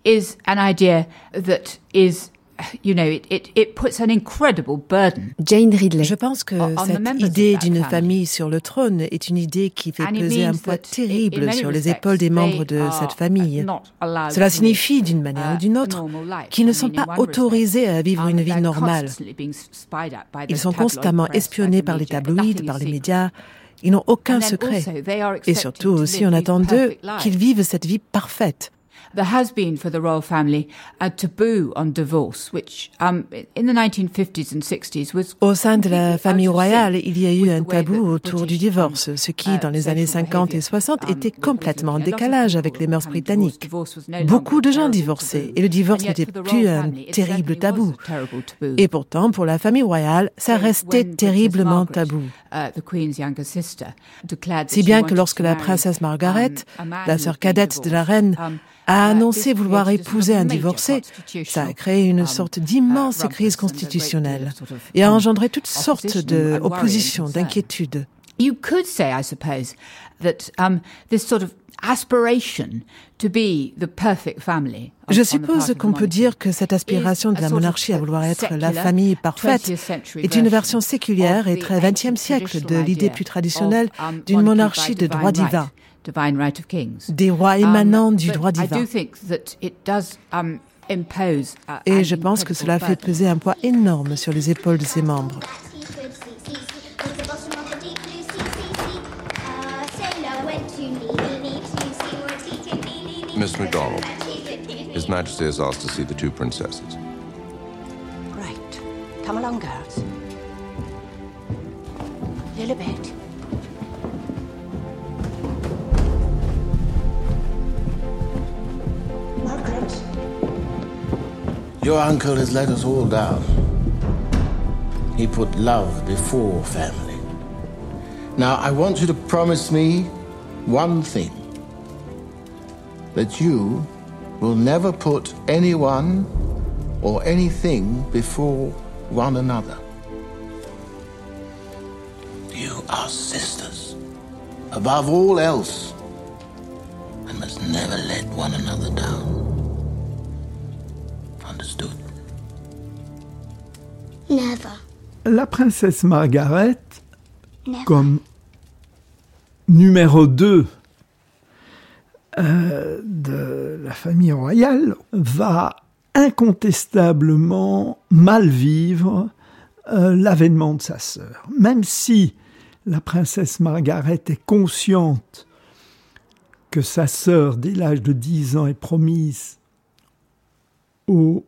is an idea that is you know, it, it, it puts an incredible burden. Jane Ridley. Je pense que cette idée d'une famille sur le trône est une idée qui fait peser un poids terrible sur les épaules des membres de cette famille. Cela signifie, d'une manière ou d'une autre, qu'ils ne sont pas autorisés à vivre une vie normale. Ils sont constamment espionnés par les tabloïds, par les médias. Ils n'ont aucun secret. Et surtout aussi, on attend d'eux qu'ils vivent cette vie parfaite. There has been for the royal family a taboo on divorce, which um, in the 1950s and 60s was. Au sein de la famille royale, il y a eu un tabou autour du divorce, ce qui, dans les années 50 et 60, um, était complètement en décalage avec les mœurs britanniques. Beaucoup de gens divorçaient et le divorce n'était plus un terrible tabou. Et pourtant, pour la famille royale, ça restait terriblement tabou. Uh, si bien que lorsque la princesse Margaret, um, la sœur cadette de la reine, a annoncé vouloir épouser un divorcé, ça a créé une sorte d'immense crise constitutionnelle et a engendré toutes sortes d'oppositions, d'inquiétudes. You could say, I suppose, that um, this sort of aspiration to be the perfect family. Je suppose qu'on peut dire que cette aspiration de la monarchie à vouloir être la famille parfaite est une version séculière et très 20e siècle de l'idée plus traditionnelle um, d'une monarchie de droit divin des rois um, émanants du droit divin. Um, Et je pense que cela fait peser un poids énorme sur les épaules de ses membres. Miss MacDonald, His Majesty has asked to see the two princesses. Right. Come along, girls. Lilibet. Your uncle has let us all down. He put love before family. Now, I want you to promise me one thing that you will never put anyone or anything before one another. You are sisters, above all else, must never let one another down. La princesse Margaret, comme numéro 2 euh, de la famille royale, va incontestablement mal vivre euh, l'avènement de sa sœur. Même si la princesse Margaret est consciente que sa sœur, dès l'âge de 10 ans, est promise au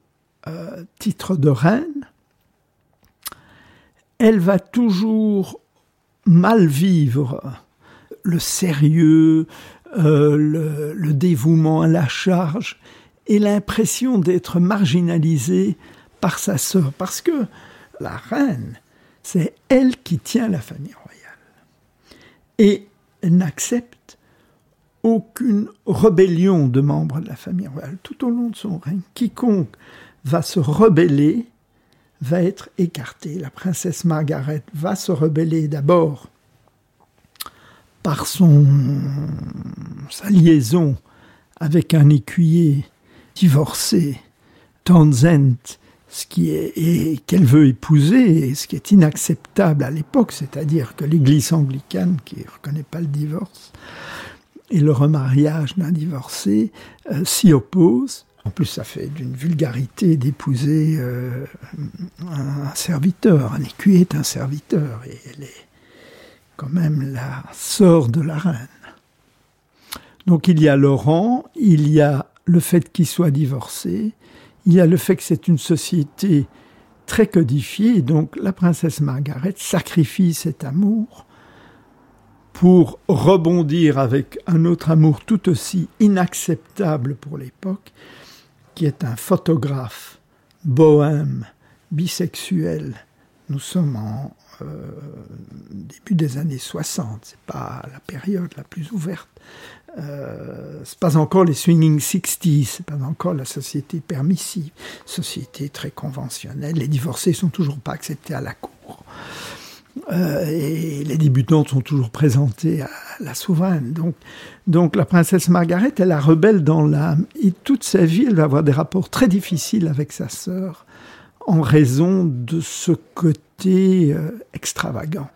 euh, titre de reine, elle va toujours mal vivre le sérieux, euh, le, dévouement à la charge et l'impression d'être marginalisée par sa sœur. Parce que la reine, c'est elle qui tient la famille royale. Et elle n'accepte aucune rébellion de membres de la famille royale tout au long de son règne. Quiconque va se rebeller va être écarté. La princesse Margaret va se rebeller d'abord par son, sa liaison avec un écuyer divorcé, Townsend, ce qui est, qu'elle veut épouser, ce qui est inacceptable à l'époque, c'est-à-dire que l'Église anglicane, qui ne reconnaît pas le divorce, et le remariage d'un divorcé, euh, s'y oppose. En plus, ça fait d'une vulgarité d'épouser euh, un serviteur. Un écuyer est un serviteur et elle est quand même la sœur de la reine. Donc il y a Laurent, il y a le fait qu'il soit divorcé, il y a le fait que c'est une société très codifiée, donc la princesse Margaret sacrifie cet amour pour rebondir avec un autre amour tout aussi inacceptable pour l'époque, qui est un photographe bohème, bisexuel. Nous sommes en euh, début des années 60, c'est pas la période la plus ouverte. Euh, c'est pas encore les swinging 60s, c'est pas encore la société permissive, société très conventionnelle. Les divorcés sont toujours pas acceptés à la cour. Euh, et les débutants sont toujours présentés à la souveraine. Donc, donc la princesse Margaret, elle est rebelle dans l'âme. Et toute sa vie, elle va avoir des rapports très difficiles avec sa sœur en raison de ce côté euh, extravagant.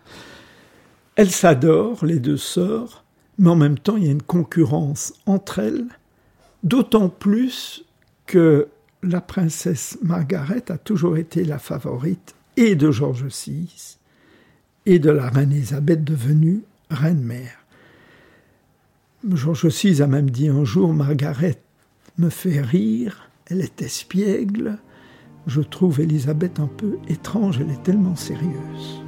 Elles s'adorent, les deux sœurs, mais en même temps, il y a une concurrence entre elles, d'autant plus que la princesse Margaret a toujours été la favorite et de George VI et de la reine Elisabeth devenue reine-mère. George VI a même dit un jour Margaret me fait rire, elle est espiègle. Je trouve Elisabeth un peu étrange, elle est tellement sérieuse.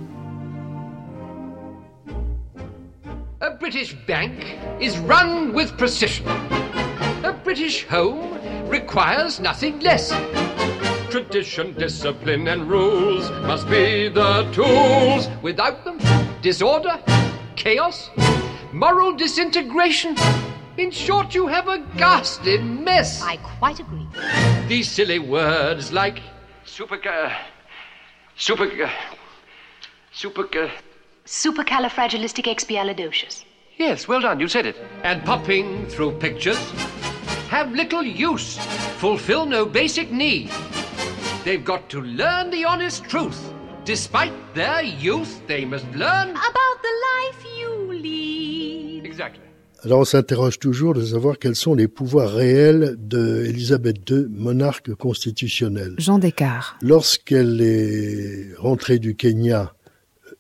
A British bank is run with precision. A British home requires nothing less. Tradition, discipline, and rules must be the tools. Without them, disorder, chaos, moral disintegration. In short, you have a ghastly mess. I quite agree. These silly words like super, super, super, supercalifragilisticexpialidocious. Yes, well done. You said it. And popping through pictures have little use, fulfill no basic need. They've got to learn the honest truth. Despite their youth, they must learn about the life you lead. Exactly. Alors on s'interroge toujours de savoir quels sont les pouvoirs réels de II, monarque constitutionnelle. Jean Descartes. Lorsqu'elle est rentrée du Kenya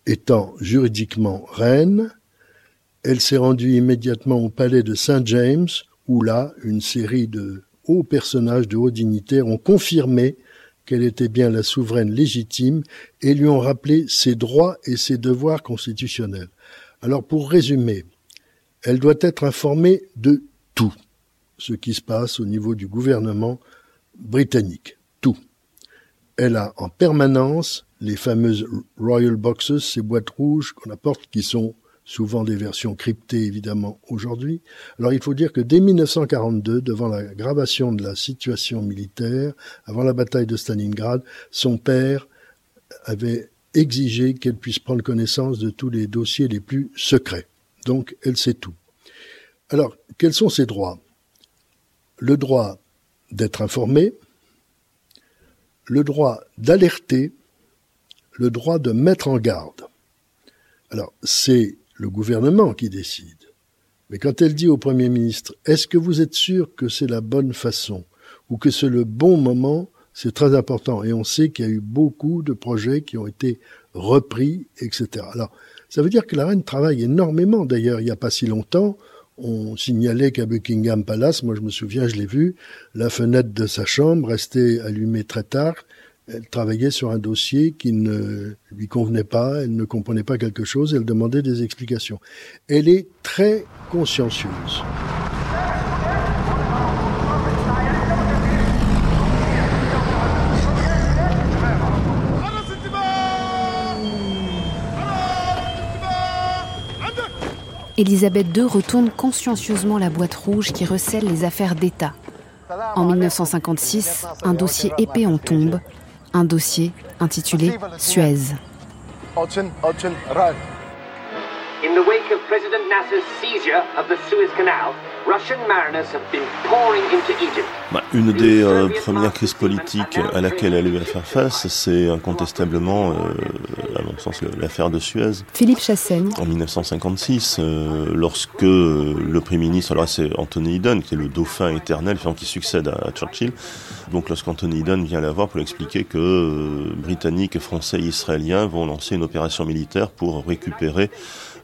étant juridiquement reine, elle s'est rendue immédiatement au palais de Saint James, où là, une série de hauts personnages, de hauts dignitaires ont confirmé qu'elle était bien la souveraine légitime et lui ont rappelé ses droits et ses devoirs constitutionnels. Alors pour résumer, elle doit être informée de tout ce qui se passe au niveau du gouvernement britannique. Tout. Elle a en permanence les fameuses Royal Boxes, ces boîtes rouges qu'on apporte qui sont souvent des versions cryptées évidemment aujourd'hui. Alors il faut dire que dès 1942, devant l'aggravation de la situation militaire, avant la bataille de Stalingrad, son père avait exigé qu'elle puisse prendre connaissance de tous les dossiers les plus secrets. Donc elle sait tout. Alors, quels sont ses droits? Le droit d'être informé, le droit d'alerter, le droit de mettre en garde. Alors, c'est le gouvernement qui décide. Mais quand elle dit au Premier ministre, est-ce que vous êtes sûr que c'est la bonne façon ou que c'est le bon moment, c'est très important. Et on sait qu'il y a eu beaucoup de projets qui ont été repris, etc. Alors, ça veut dire que la reine travaille énormément. D'ailleurs, il n'y a pas si longtemps, on signalait qu'à Buckingham Palace, moi je me souviens, je l'ai vu, la fenêtre de sa chambre restait allumée très tard elle travaillait sur un dossier qui ne lui convenait pas, elle ne comprenait pas quelque chose, elle demandait des explications. Elle est très consciencieuse. Élisabeth II retourne consciencieusement la boîte rouge qui recèle les affaires d'État. En 1956, un dossier épais en tombe, un dossier intitulé Suez. In the wake of President Nasser's seizure of the Suez Canal, Russian mariners have been pouring into Egypt. Bah, une des euh, premières crises politiques à laquelle elle a eu à faire face, c'est incontestablement, euh, à mon sens, l'affaire de Suez. Philippe Chassaigne. En 1956, euh, lorsque le Premier ministre, alors c'est Anthony Eden, qui est le dauphin éternel, qui succède à, Churchill, donc lorsqu'Anthony Eden vient la voir pour lui expliquer que euh, Britanniques, Français et Israéliens vont lancer une opération militaire pour récupérer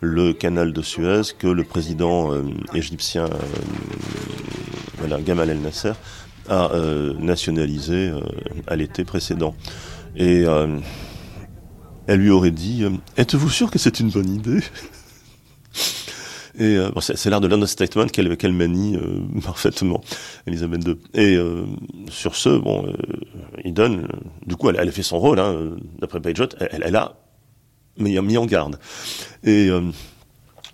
le canal de Suez que le président euh, égyptien euh, Gamal El Nasser a euh, nationalisé à l'été précédent. Et elle lui aurait dit Êtes-vous sûr que c'est une bonne idée? Et c'est l'art de l'understatement qu'elle manie parfaitement, Elisabeth II. Et sur ce, bon, il donne, du coup, elle, a fait son rôle, hein, d'après Pajot, elle, elle, a mis, mis en garde. Et euh,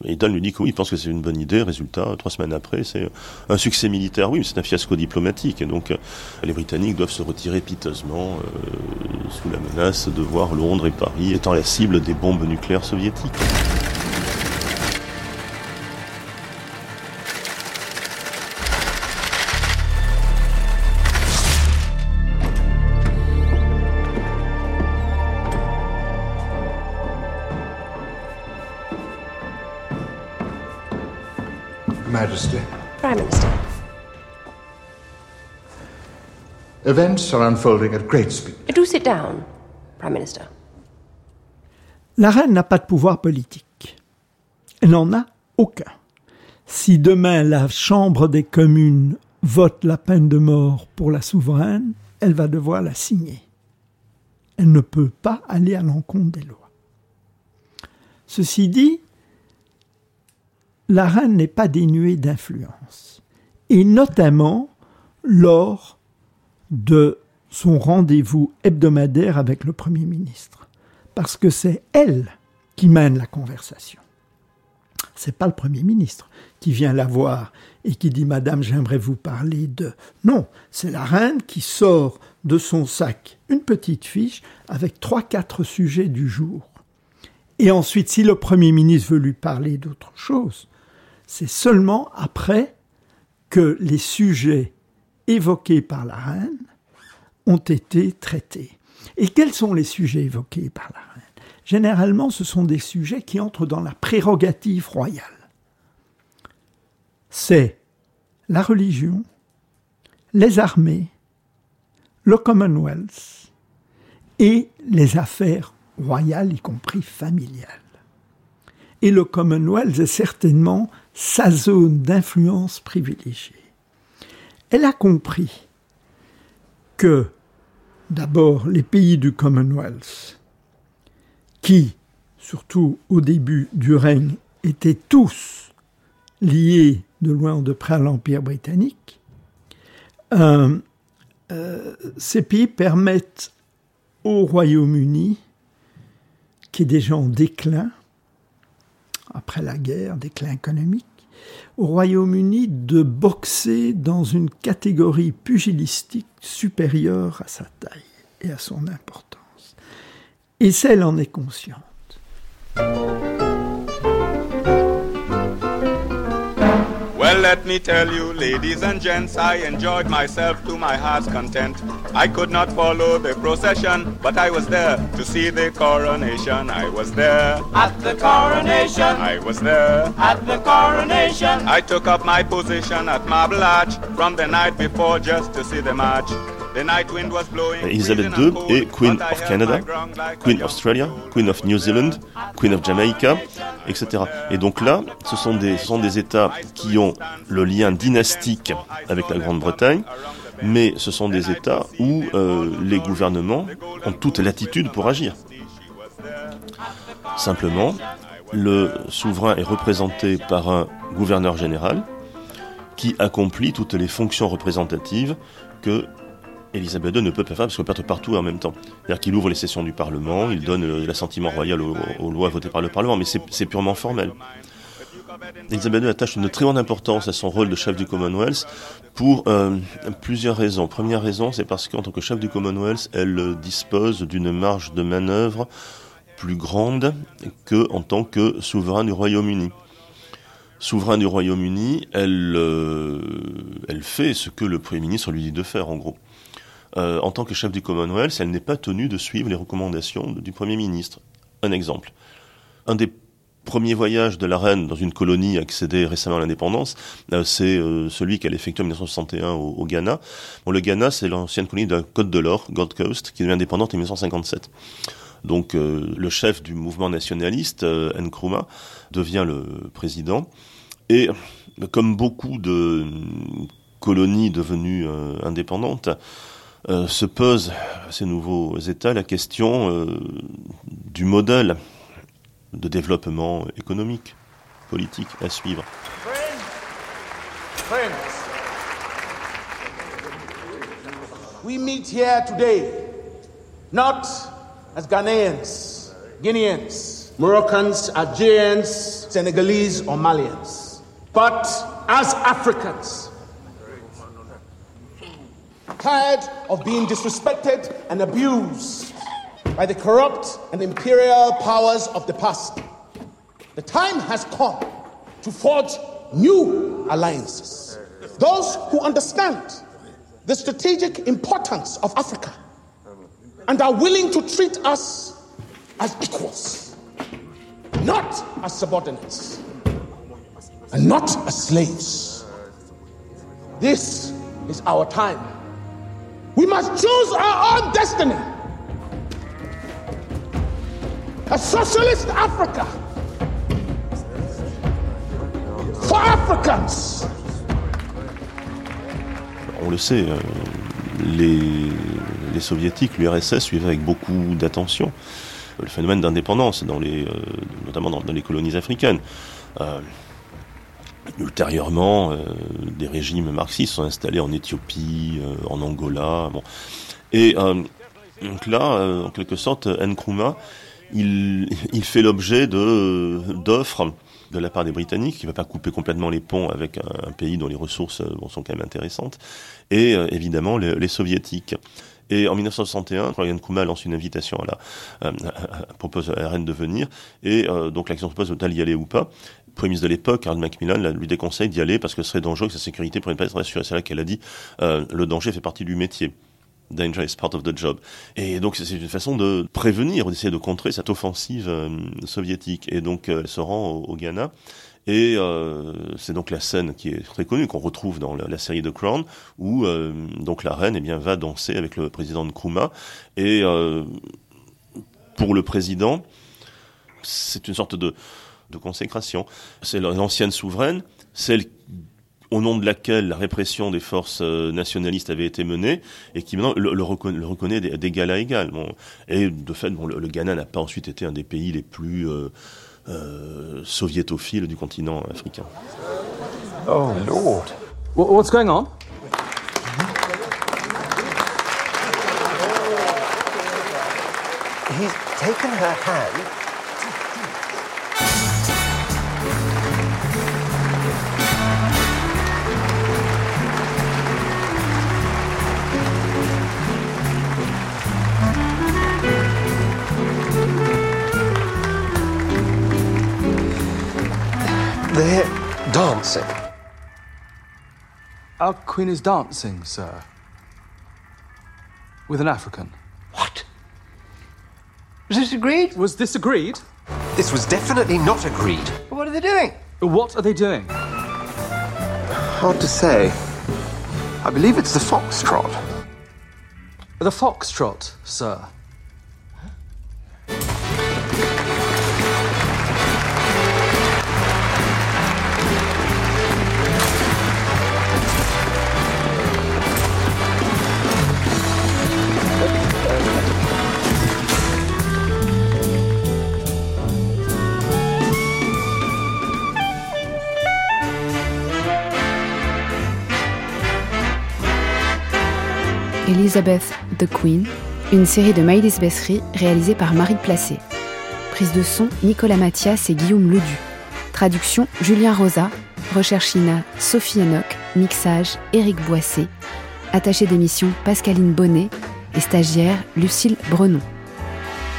Et lui dit que oui, il pense que c'est une bonne idée. Résultat, trois semaines après, c'est un succès militaire, oui, mais c'est un fiasco diplomatique. Et donc, les Britanniques doivent se retirer piteusement sous la menace de voir Londres et Paris étant la cible des bombes nucléaires soviétiques. Events are unfolding at great speed. Do sit down, Prime Minister. La reine n'a pas de pouvoir politique. Elle n'en a aucun. Si demain la Chambre des communes vote la peine de mort pour la souveraine, elle va devoir la signer. Elle ne peut pas aller à l'encontre des lois. Ceci dit, la reine n'est pas dénuée d'influence, et notamment lors de son rendez-vous hebdomadaire avec le Premier ministre, parce que c'est elle qui mène la conversation. C'est pas le Premier ministre qui vient la voir et qui dit Madame, j'aimerais vous parler de. Non, c'est la reine qui sort de son sac une petite fiche avec trois, quatre sujets du jour. Et ensuite, si le Premier ministre veut lui parler d'autre chose, c'est seulement après que les sujets évoqués par la reine ont été traités. Et quels sont les sujets évoqués par la reine? Généralement, ce sont des sujets qui entrent dans la prérogative royale. C'est la religion, les armées, le Commonwealth et les affaires royales, y compris familiales. Et le Commonwealth est certainement sa zone d'influence privilégiée. Elle a compris que, d'abord, les pays du Commonwealth, qui, surtout au début du règne, étaient tous liés de loin ou de près à l'Empire britannique, euh, euh, ces pays permettent au Royaume-Uni, qui est déjà en déclin, après la guerre, déclin économique, au Royaume-Uni de boxer dans une catégorie pugilistique supérieure à sa taille et à son importance. Et celle en est consciente. Let me tell you, ladies and gents, I enjoyed myself to my heart's content. I could not follow the procession, but I was there to see the coronation. I was there at the coronation. I was there at the coronation. I took up my position at Marble Arch from the night before just to see the march. Elizabeth II est Queen of Canada, Queen of Australia, Queen of New Zealand, Queen of Jamaica, etc. Et donc là, ce sont des, ce sont des États qui ont le lien dynastique avec la Grande-Bretagne, mais ce sont des États où euh, les gouvernements ont toute latitude pour agir. Simplement, le souverain est représenté par un gouverneur général qui accomplit toutes les fonctions représentatives que Elisabeth II ne peut pas faire parce qu'elle perd partout en même temps. C'est-à-dire qu'il ouvre les sessions du Parlement, il donne l'assentiment royal aux, lois votées par le Parlement, mais c'est purement formel. Elisabeth II attache une très grande importance à son rôle de chef du Commonwealth pour euh, plusieurs raisons. Première raison, c'est parce qu'en tant que chef du Commonwealth, elle dispose d'une marge de manœuvre plus grande que en tant que souverain du Royaume-Uni. Souverain du Royaume-Uni, euh, elle fait ce que le Premier ministre lui dit de faire, en gros. Euh, en tant que chef du Commonwealth, elle n'est pas tenue de suivre les recommandations du Premier ministre. Un exemple. Un des premiers voyages de la reine dans une colonie accédée récemment à l'indépendance, euh, c'est euh, celui qu'elle effectue en 1961 au, Ghana. Bon, le Ghana, c'est l'ancienne colonie de la Côte de l'Or, Gold Coast, qui devient indépendante en 1957. Donc le chef du mouvement nationaliste, Nkrumah, devient le président. Et comme beaucoup de colonies devenues indépendantes, euh, se pose ces nouveaux États la question euh, du modèle de développement économique, politique à suivre. Friends, we meet here today not as Ghanaians, Guineans, Moroccans, Algerians, Senegalese, or Malians, but as Africans. Tired of being disrespected and abused by the corrupt and imperial powers of the past. The time has come to forge new alliances. Those who understand the strategic importance of Africa and are willing to treat us as equals, not as subordinates, and not as slaves. This is our time. We must choose our own destiny. A socialist Africa. For Africans. On le sait, euh, les, les soviétiques, l'URSS suivaient avec beaucoup d'attention le phénomène d'indépendance, dans les, euh, notamment dans, les colonies africaines. Euh, ultérieurement, des régimes marxistes sont installés en Éthiopie, en Angola. Bon. Et donc là, en quelque sorte, Nkrumah, il, il fait l'objet d'offres de la part des Britanniques, qui ne va pas couper complètement les ponts avec un, pays dont les ressources sont quand même intéressantes, et évidemment les soviétiques. Et en 1961, Ryan Kuma lance une invitation à la, euh, propose à la reine de venir, et euh, donc l'action se pose d'y aller ou pas. Ministre de l'époque, Harold Macmillan, lui déconseille d'y aller parce que ce serait dangereux, que sa sécurité pourrait pas être assurée. C'est là qu'elle a dit euh, le danger fait partie du métier. Danger is part of the job. Et donc c'est une façon de prévenir, d'essayer de contrer cette offensive euh, soviétique. Et donc elle se rend au, Ghana. Et euh, c'est donc la scène qui est très connue, qu'on retrouve dans la, série de Crown, où euh, donc la reine eh bien, va danser avec le président Nkrumah. Et euh, pour le président, c'est une sorte de, de consécration. C'est l'ancienne souveraine, celle au nom de laquelle la répression des forces nationalistes avait été menée et qui maintenant le, reconnaît, d'égal à égal. Bon, et de fait, bon, le, le Ghana n'a pas ensuite été un des pays les plus euh, soviétophile du continent africain. Oh Lord. What's going on? He's taken her hand Our queen is dancing, sir. With an African. What? Was this agreed? Was this agreed? This was definitely not agreed. But What are they doing? What are they doing? Hard to say. I believe it's the foxtrot. The foxtrot, sir. Elizabeth the Queen, une série de Maïlis Bessery réalisée par Marie Placé. Prise de son Nicolas Mathias et Guillaume Ledu. Traduction Julien Rosa. Recherche Ina Sophie Enoch. Mixage Éric Boissé. Attaché d'émission Pascaline Bonnet et stagiaire Lucille Brenon.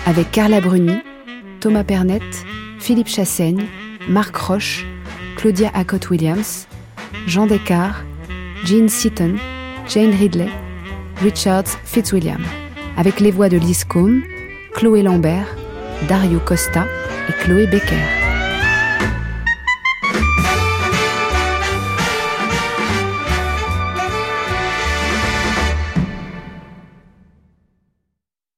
Avec Carla Bruni, Thomas Pernette, Philippe Chassaigne, Marc Roche, Claudia Acott-Williams, Jean Descartes, Jean Seaton, Jane Ridley, Richard Fitzwilliam, avec les voix de Liz Combe, Chloé Lambert, Dario Costa et Chloé Becker.